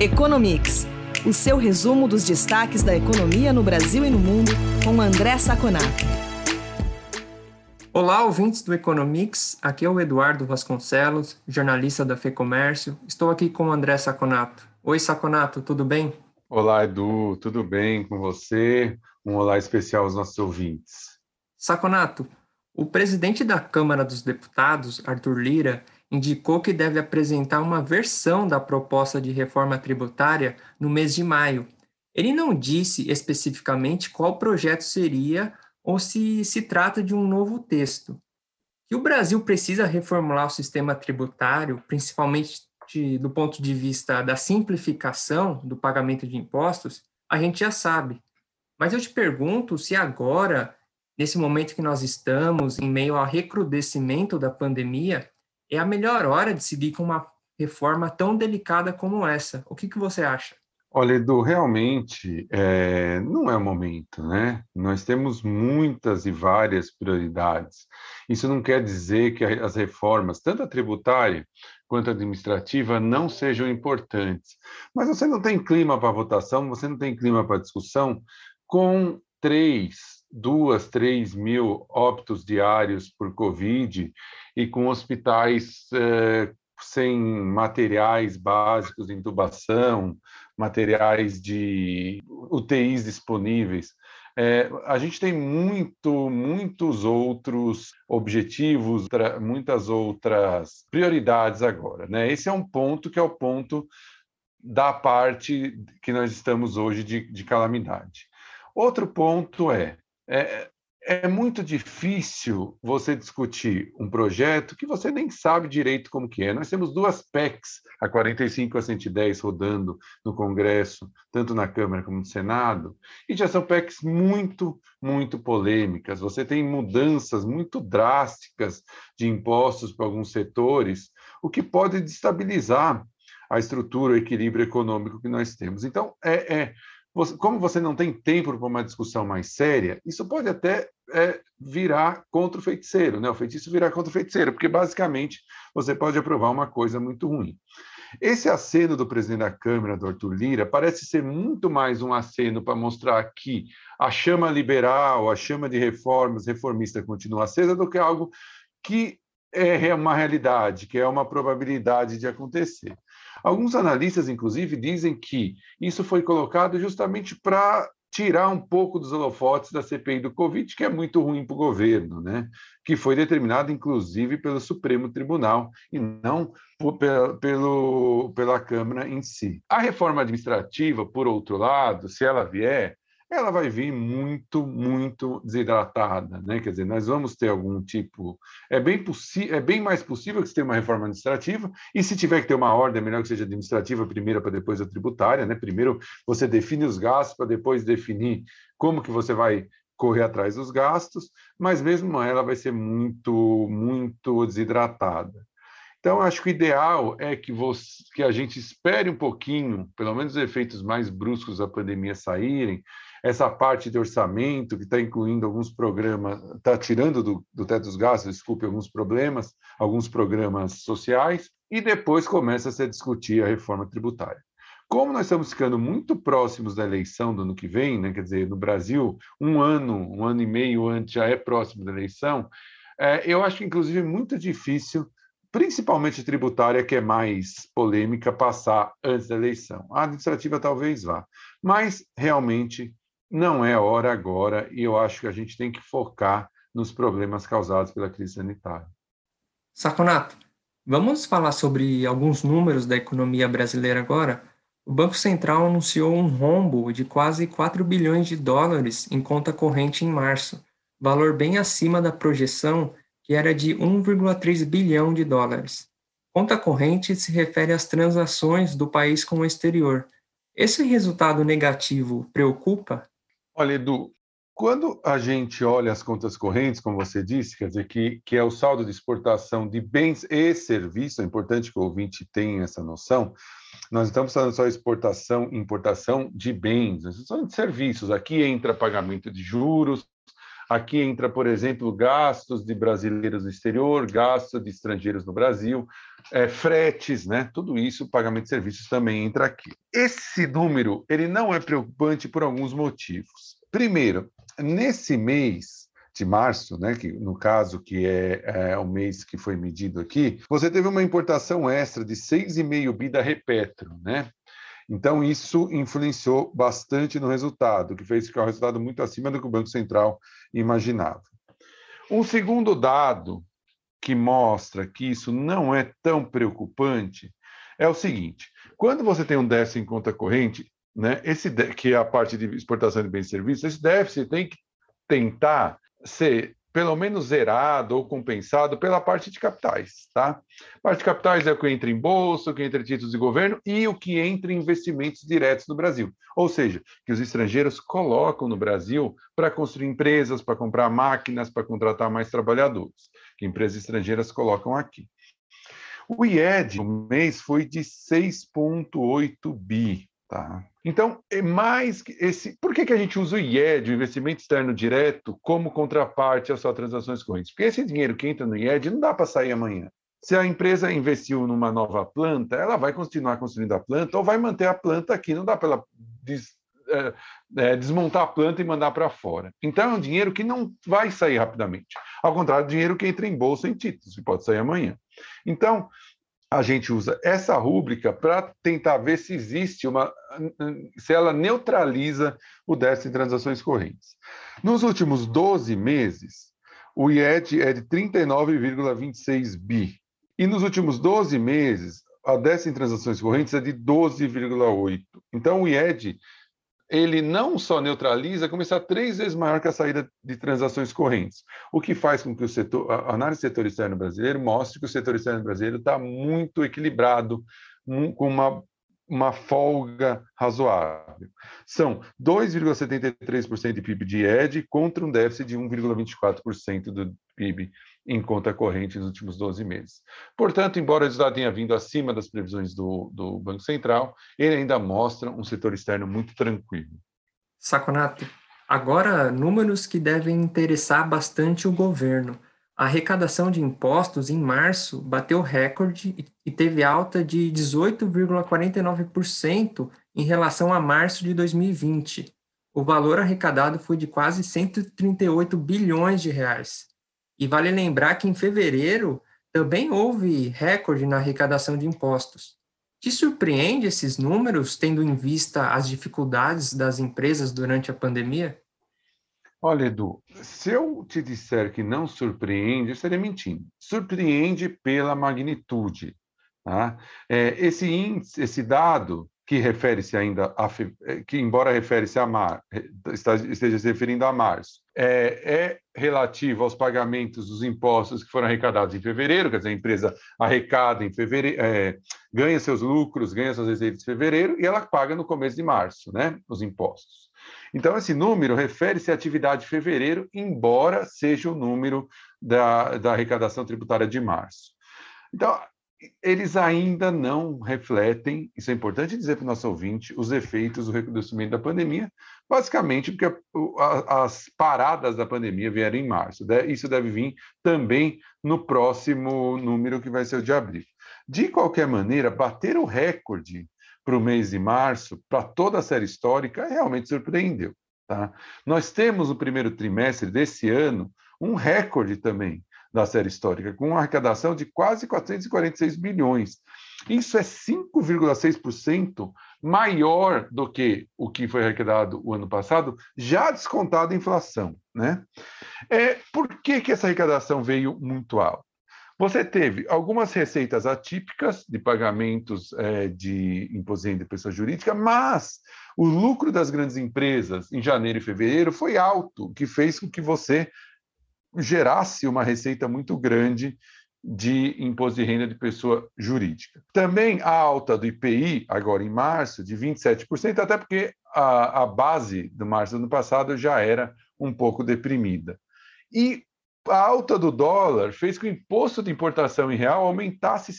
Economics, o seu resumo dos destaques da economia no Brasil e no mundo, com André Saconato. Olá, ouvintes do Economics. Aqui é o Eduardo Vasconcelos, jornalista da FEComércio. Estou aqui com o André Saconato. Oi, Saconato, tudo bem? Olá, Edu, tudo bem com você? Um olá especial aos nossos ouvintes. Saconato, o presidente da Câmara dos Deputados, Arthur Lira, indicou que deve apresentar uma versão da proposta de reforma tributária no mês de maio. Ele não disse especificamente qual projeto seria ou se se trata de um novo texto. Que o Brasil precisa reformular o sistema tributário, principalmente de, do ponto de vista da simplificação do pagamento de impostos, a gente já sabe. Mas eu te pergunto se agora, nesse momento que nós estamos, em meio ao recrudescimento da pandemia, é a melhor hora de seguir com uma reforma tão delicada como essa. O que, que você acha? Olha, Edu, realmente é, não é o momento, né? Nós temos muitas e várias prioridades. Isso não quer dizer que as reformas, tanto a tributária quanto a administrativa, não sejam importantes. Mas você não tem clima para votação, você não tem clima para discussão com três duas, três mil óbitos diários por Covid e com hospitais eh, sem materiais básicos de intubação, materiais de UTIs disponíveis. É, a gente tem muito, muitos outros objetivos, muitas outras prioridades agora. Né? Esse é um ponto que é o ponto da parte que nós estamos hoje de, de calamidade. Outro ponto é é, é muito difícil você discutir um projeto que você nem sabe direito como que é. Nós temos duas PECs, a 45 e a 110, rodando no Congresso, tanto na Câmara como no Senado, e já são PECs muito, muito polêmicas. Você tem mudanças muito drásticas de impostos para alguns setores, o que pode destabilizar a estrutura, o equilíbrio econômico que nós temos. Então, é, é como você não tem tempo para uma discussão mais séria, isso pode até é, virar contra o feiticeiro, né? o feitiço virar contra o feiticeiro, porque basicamente você pode aprovar uma coisa muito ruim. Esse aceno do presidente da Câmara, do Arthur Lira, parece ser muito mais um aceno para mostrar que a chama liberal, a chama de reformas, reformista continua acesa, do que algo que é uma realidade, que é uma probabilidade de acontecer. Alguns analistas, inclusive, dizem que isso foi colocado justamente para tirar um pouco dos holofotes da CPI do Covid, que é muito ruim para o governo, né? que foi determinado, inclusive, pelo Supremo Tribunal e não por, pelo, pela Câmara em si. A reforma administrativa, por outro lado, se ela vier, ela vai vir muito, muito desidratada, né? Quer dizer, nós vamos ter algum tipo. É bem, é bem mais possível que se tenha uma reforma administrativa, e se tiver que ter uma ordem, é melhor que seja administrativa primeiro para depois a tributária, né? Primeiro você define os gastos para depois definir como que você vai correr atrás dos gastos, mas mesmo ela vai ser muito, muito desidratada. Então, acho que o ideal é que, você, que a gente espere um pouquinho, pelo menos os efeitos mais bruscos da pandemia saírem, essa parte de orçamento, que está incluindo alguns programas, está tirando do, do teto dos gastos, desculpe, alguns problemas, alguns programas sociais, e depois começa a se discutir a reforma tributária. Como nós estamos ficando muito próximos da eleição do ano que vem, né, quer dizer, no Brasil, um ano, um ano e meio antes já é próximo da eleição, é, eu acho que, inclusive, muito difícil, principalmente tributária, que é mais polêmica, passar antes da eleição. A administrativa talvez vá, mas realmente não é hora agora e eu acho que a gente tem que focar nos problemas causados pela crise sanitária. Saconato, vamos falar sobre alguns números da economia brasileira agora? O Banco Central anunciou um rombo de quase 4 bilhões de dólares em conta corrente em março, valor bem acima da projeção, que era de 1,3 bilhão de dólares. Conta corrente se refere às transações do país com o exterior. Esse resultado negativo preocupa? Olha, Edu, quando a gente olha as contas correntes, como você disse, quer dizer, que, que é o saldo de exportação de bens e serviços, é importante que o ouvinte tenha essa noção, nós estamos falando só exportação e importação de bens, nós estamos falando de serviços. Aqui entra pagamento de juros, Aqui entra, por exemplo, gastos de brasileiros no exterior, gastos de estrangeiros no Brasil, é, fretes, né? Tudo isso, pagamento de serviços também entra aqui. Esse número ele não é preocupante por alguns motivos. Primeiro, nesse mês de março, né, que no caso que é, é, o mês que foi medido aqui, você teve uma importação extra de 6,5 bi da Repetro, né? Então, isso influenciou bastante no resultado, que fez ficar um resultado muito acima do que o Banco Central imaginava. Um segundo dado que mostra que isso não é tão preocupante é o seguinte: quando você tem um déficit em conta corrente, né, esse que é a parte de exportação de bens e serviços, esse déficit tem que tentar ser pelo menos zerado ou compensado pela parte de capitais, tá? A parte de capitais é o que entra em bolsa, o que entra em títulos de governo e o que entra em investimentos diretos no Brasil. Ou seja, que os estrangeiros colocam no Brasil para construir empresas, para comprar máquinas, para contratar mais trabalhadores, que empresas estrangeiras colocam aqui. O IED, no mês, foi de 6,8 bi, tá? Então, é mais esse. Por que, que a gente usa o IED, o investimento externo direto, como contraparte às suas transações correntes? Porque esse dinheiro que entra no IED não dá para sair amanhã. Se a empresa investiu numa nova planta, ela vai continuar construindo a planta ou vai manter a planta aqui. Não dá para ela des, é, é, desmontar a planta e mandar para fora. Então, é um dinheiro que não vai sair rapidamente. Ao contrário do dinheiro que entra em bolsa em títulos, que pode sair amanhã. Então, a gente usa essa rúbrica para tentar ver se existe uma. se ela neutraliza o déficit em transações correntes. Nos últimos 12 meses, o IED é de 39,26 bi. E nos últimos 12 meses, a déficit em transações correntes é de 12,8. Então, o IED ele não só neutraliza, como está três vezes maior que a saída de transações correntes, o que faz com que o setor, a análise do setor externo brasileiro mostre que o setor externo brasileiro está muito equilibrado, com uma uma folga razoável. São 2,73% de PIB de ED contra um déficit de 1,24% do PIB em conta corrente nos últimos 12 meses. Portanto, embora o resultado tenha vindo acima das previsões do, do Banco Central, ele ainda mostra um setor externo muito tranquilo. Saconato, agora números que devem interessar bastante o governo. A arrecadação de impostos em março bateu recorde e teve alta de 18,49% em relação a março de 2020. O valor arrecadado foi de quase 138 bilhões de reais. E vale lembrar que em fevereiro também houve recorde na arrecadação de impostos. Te surpreende esses números, tendo em vista as dificuldades das empresas durante a pandemia? Olha, Edu, se eu te disser que não surpreende, eu estaria mentindo. Surpreende pela magnitude. Tá? É, esse índice, esse dado que refere-se ainda a, é, que embora refere-se a mar, esteja se referindo a março, é, é, relativo aos pagamentos dos impostos que foram arrecadados em fevereiro, quer dizer, a empresa arrecada em fevereiro, é, ganha seus lucros, ganha suas receitas em fevereiro e ela paga no começo de março, né, os impostos. Então, esse número refere-se à atividade de fevereiro, embora seja o número da, da arrecadação tributária de março. Então, eles ainda não refletem, isso é importante dizer para o nosso ouvinte, os efeitos do recrudescimento da pandemia, basicamente porque a, a, as paradas da pandemia vieram em março. Isso deve vir também no próximo número, que vai ser o de abril. De qualquer maneira, bater o recorde para o mês de março, para toda a série histórica, realmente surpreendeu. Tá? Nós temos no primeiro trimestre desse ano um recorde também da série histórica, com uma arrecadação de quase 446 bilhões. Isso é 5,6% maior do que o que foi arrecadado o ano passado, já descontado a inflação. Né? É, por que, que essa arrecadação veio muito alta? Você teve algumas receitas atípicas de pagamentos é, de imposto de pessoa jurídica, mas o lucro das grandes empresas em janeiro e fevereiro foi alto, o que fez com que você gerasse uma receita muito grande de imposto de renda de pessoa jurídica. Também a alta do IPI, agora em março, de 27%, até porque a, a base do março do ano passado já era um pouco deprimida. E a alta do dólar fez que o imposto de importação em real aumentasse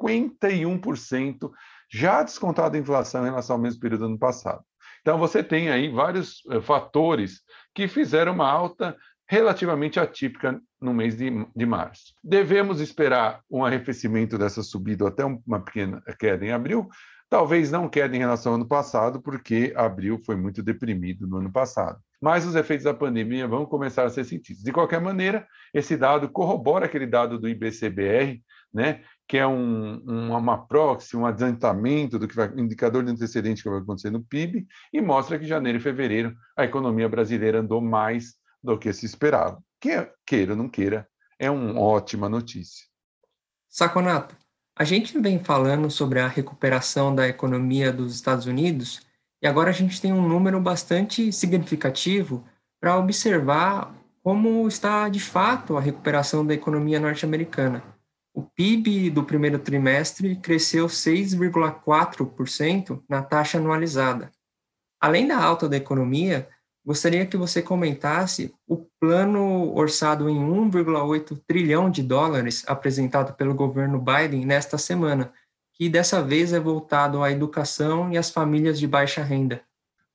51%, já descontado a inflação em relação ao mesmo período do ano passado. Então, você tem aí vários eh, fatores que fizeram uma alta relativamente atípica no mês de, de março. Devemos esperar um arrefecimento dessa subida até uma pequena queda em abril, talvez não queda em relação ao ano passado, porque abril foi muito deprimido no ano passado. Mas os efeitos da pandemia vão começar a ser sentidos. De qualquer maneira, esse dado corrobora aquele dado do IBCBR, né, que é um, um, uma proxy, um adiantamento do que vai, indicador de antecedente que vai acontecer no PIB, e mostra que janeiro e fevereiro a economia brasileira andou mais do que se esperava. Que, queira ou não queira, é uma ótima notícia. Saconato, a gente vem falando sobre a recuperação da economia dos Estados Unidos e agora a gente tem um número bastante significativo para observar como está de fato a recuperação da economia norte-americana. O PIB do primeiro trimestre cresceu 6,4% na taxa anualizada. Além da alta da economia, gostaria que você comentasse o plano orçado em 1,8 trilhão de dólares apresentado pelo governo Biden nesta semana, que dessa vez é voltado à educação e às famílias de baixa renda.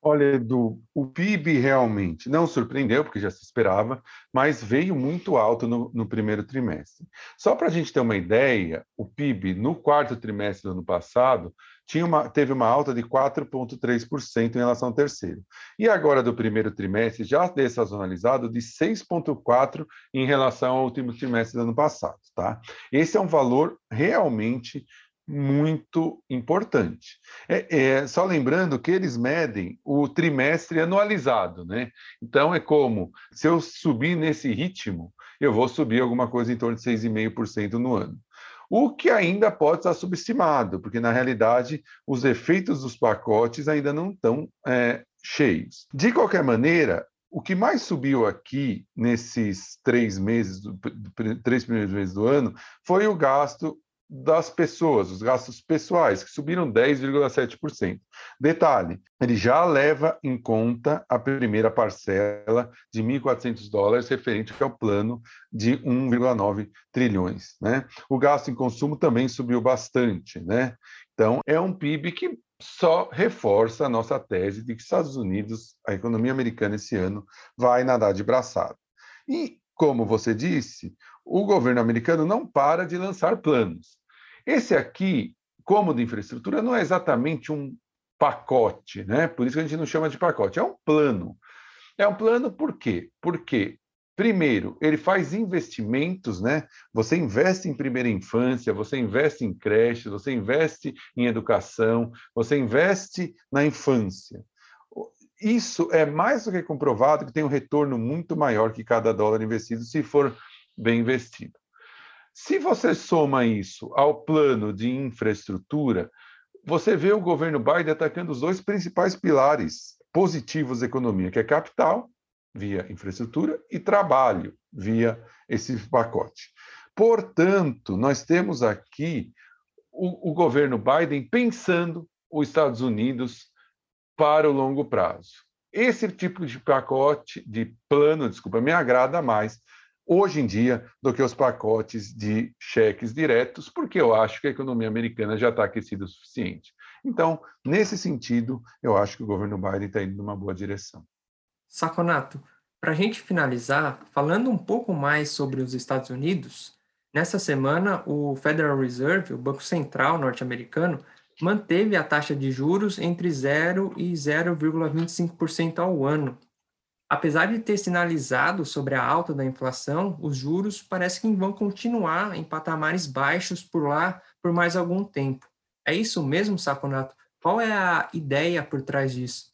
Olha, Edu, o PIB realmente não surpreendeu, porque já se esperava, mas veio muito alto no, no primeiro trimestre. Só para a gente ter uma ideia, o PIB no quarto trimestre do ano passado tinha uma, teve uma alta de 4,3% em relação ao terceiro. E agora, do primeiro trimestre, já dessazonalizado, de 6,4% em relação ao último trimestre do ano passado. Tá? Esse é um valor realmente muito importante. É, é, só lembrando que eles medem o trimestre anualizado, né? Então é como se eu subir nesse ritmo, eu vou subir alguma coisa em torno de 6,5% no ano. O que ainda pode estar subestimado, porque na realidade os efeitos dos pacotes ainda não estão é, cheios. De qualquer maneira, o que mais subiu aqui nesses três meses, três primeiros meses do ano, foi o gasto das pessoas, os gastos pessoais, que subiram 10,7%. Detalhe, ele já leva em conta a primeira parcela de 1.400 dólares referente ao plano de 1,9 trilhões. Né? O gasto em consumo também subiu bastante. Né? Então, é um PIB que só reforça a nossa tese de que Estados Unidos, a economia americana esse ano, vai nadar de braçada. E, como você disse, o governo americano não para de lançar planos. Esse aqui, como de infraestrutura, não é exatamente um pacote, né? Por isso que a gente não chama de pacote, é um plano. É um plano por quê? Porque Primeiro, ele faz investimentos, né? Você investe em primeira infância, você investe em creches, você investe em educação, você investe na infância. Isso é mais do que comprovado que tem um retorno muito maior que cada dólar investido, se for bem investido. Se você soma isso ao plano de infraestrutura, você vê o governo Biden atacando os dois principais pilares positivos da economia, que é capital, via infraestrutura, e trabalho, via esse pacote. Portanto, nós temos aqui o, o governo Biden pensando os Estados Unidos para o longo prazo. Esse tipo de pacote, de plano, desculpa, me agrada mais, hoje em dia do que os pacotes de cheques diretos, porque eu acho que a economia americana já está aquecida o suficiente. Então, nesse sentido, eu acho que o governo Biden está indo numa boa direção. Saconato, para a gente finalizar, falando um pouco mais sobre os Estados Unidos, nessa semana o Federal Reserve, o Banco Central norte-americano, manteve a taxa de juros entre 0 e 0,25% ao ano, Apesar de ter sinalizado sobre a alta da inflação, os juros parece que vão continuar em patamares baixos por lá por mais algum tempo. É isso mesmo, Saconato? Qual é a ideia por trás disso?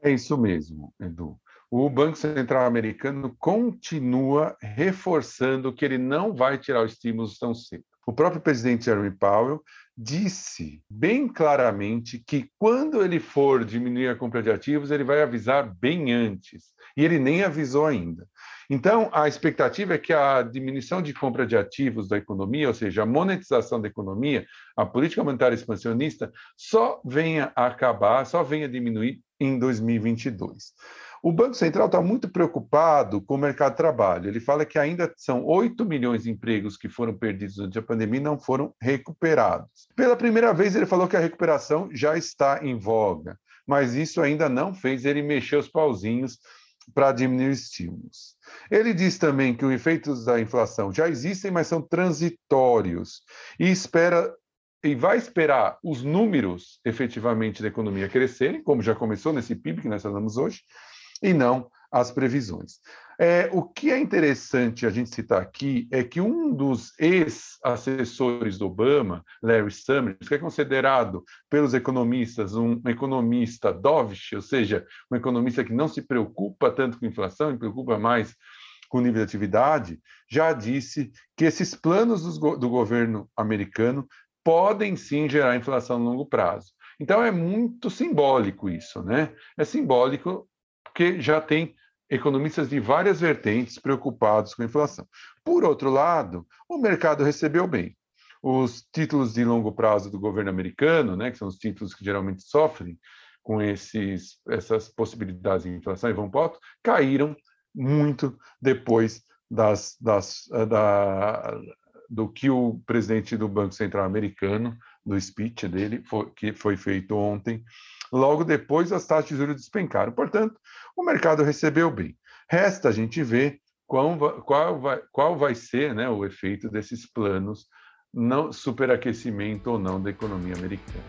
É isso mesmo, Edu. O Banco Central americano continua reforçando que ele não vai tirar os estímulos tão cedo. O próprio presidente Jeremy Powell disse bem claramente que quando ele for diminuir a compra de ativos, ele vai avisar bem antes e ele nem avisou ainda. Então, a expectativa é que a diminuição de compra de ativos da economia, ou seja, a monetização da economia, a política monetária expansionista, só venha a acabar, só venha a diminuir em 2022. O Banco Central está muito preocupado com o mercado de trabalho. Ele fala que ainda são 8 milhões de empregos que foram perdidos durante a pandemia e não foram recuperados. Pela primeira vez, ele falou que a recuperação já está em voga, mas isso ainda não fez ele mexer os pauzinhos para diminuir estímulos. Ele diz também que os efeitos da inflação já existem, mas são transitórios e espera e vai esperar os números efetivamente da economia crescerem, como já começou nesse PIB que nós falamos hoje, e não as previsões. É, o que é interessante a gente citar aqui é que um dos ex-assessores do Obama, Larry Summers, que é considerado pelos economistas um economista dovish, ou seja, um economista que não se preocupa tanto com inflação e preocupa mais com o nível de atividade, já disse que esses planos do, do governo americano podem sim gerar inflação no longo prazo. Então é muito simbólico isso, né? É simbólico porque já tem economistas de várias vertentes preocupados com a inflação. Por outro lado, o mercado recebeu bem. Os títulos de longo prazo do governo americano, né, que são os títulos que geralmente sofrem com esses, essas possibilidades de inflação e vão para alto, caíram muito depois das, das, da, do que o presidente do Banco Central americano, do speech dele, foi, que foi feito ontem, Logo depois, as taxas de juros despencaram. Portanto, o mercado recebeu bem. Resta a gente ver qual vai, qual vai, qual vai ser né, o efeito desses planos, não superaquecimento ou não da economia americana.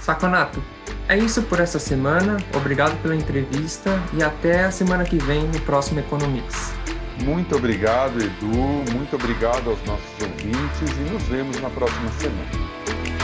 Saconato, é isso por essa semana. Obrigado pela entrevista e até a semana que vem no próximo Economics. Muito obrigado, Edu. Muito obrigado aos nossos ouvintes e nos vemos na próxima semana.